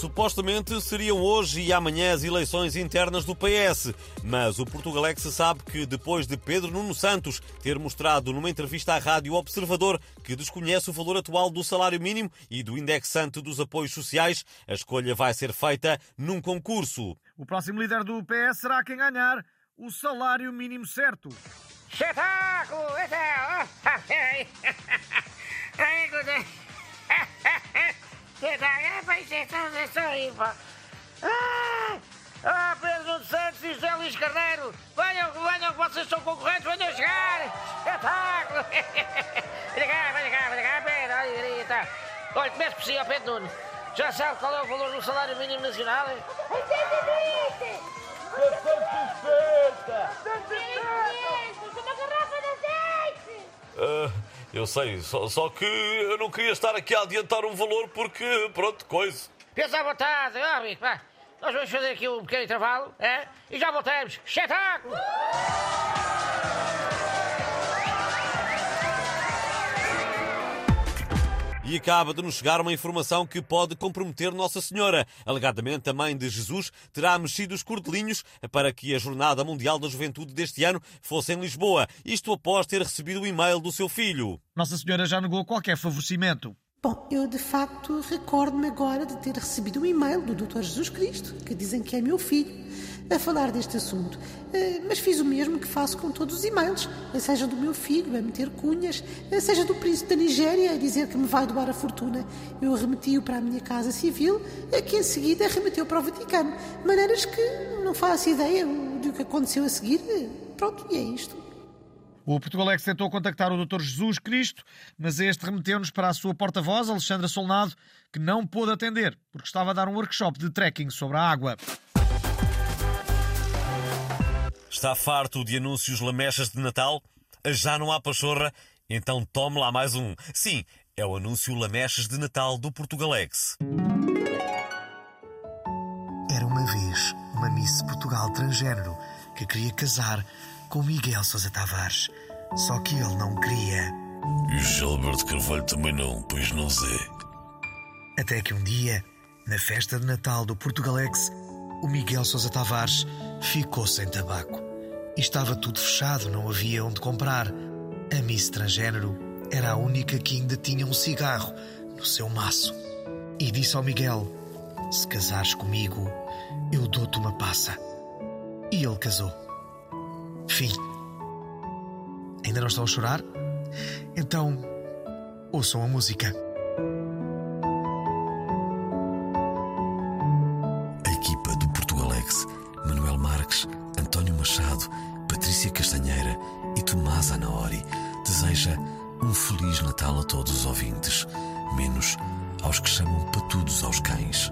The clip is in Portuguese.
Supostamente seriam hoje e amanhã as eleições internas do PS, mas o Portugalex sabe que depois de Pedro Nuno Santos ter mostrado numa entrevista à Rádio Observador que desconhece o valor atual do salário mínimo e do indexante dos apoios sociais, a escolha vai ser feita num concurso. O próximo líder do PS será quem ganhar o salário mínimo certo. Espetáculo! É para injeção dessa aí, pá. Ah, ah, Pedro Santos e José Luís Carneiro, venham, venham, que vocês são concorrentes, venham chegar! Espetáculo! Venha cá, venha cá, venha cá, Pedro, olha, tá. Olha, comece por si, ó Pedro Nuno. Já sabe qual é o valor do salário mínimo nacional? 820! 750! 600! Uma garrafa de azeite! Eu sei, só, só que eu não queria estar aqui a adiantar um valor porque, pronto, coisa. Pensa à vontade, ó, amigo, vá. Nós vamos fazer aqui um pequeno intervalo, é? E já voltamos. Espetáculo! E acaba de nos chegar uma informação que pode comprometer Nossa Senhora. Alegadamente, a mãe de Jesus terá mexido os cordelinhos para que a Jornada Mundial da Juventude deste ano fosse em Lisboa. Isto após ter recebido o e-mail do seu filho. Nossa Senhora já negou qualquer favorecimento. Bom, eu de facto recordo-me agora de ter recebido um e-mail do Dr. Jesus Cristo, que dizem que é meu filho, a falar deste assunto. Eh, Mas fiz o mesmo que faço com todos os e-mails, seja do meu filho a meter cunhas, seja do príncipe da Nigéria a dizer que me vai doar a fortuna. Eu remeti-o para a minha casa civil, eh, que em seguida remeteu para o Vaticano. Maneiras que não faço ideia do que aconteceu a seguir. Eh, Pronto, e é isto. O Portugalex tentou contactar o Dr. Jesus Cristo, mas este remeteu-nos para a sua porta-voz, Alexandra Solnado, que não pôde atender, porque estava a dar um workshop de trekking sobre a água. Está farto de anúncios lamechas de Natal? Já não há pachorra? Então tome lá mais um. Sim, é o anúncio Lamechas de Natal do Portugalex. Era uma vez uma Miss Portugal transgênero que queria casar com Miguel Sousa Tavares. Só que ele não queria. E o Gilberto Carvalho também não, pois não sei. Até que um dia, na festa de Natal do Portugalex, o Miguel Sousa Tavares ficou sem tabaco. E estava tudo fechado, não havia onde comprar. A Miss Transgênero era a única que ainda tinha um cigarro no seu maço. E disse ao Miguel: Se casares comigo, eu dou-te uma passa. E ele casou. Fim. Ainda não estão a chorar? Então, ouçam a música. A equipa do Portugalex, Manuel Marques, António Machado, Patrícia Castanheira e Tomás Anaori, deseja um Feliz Natal a todos os ouvintes, menos aos que chamam patudos aos cães.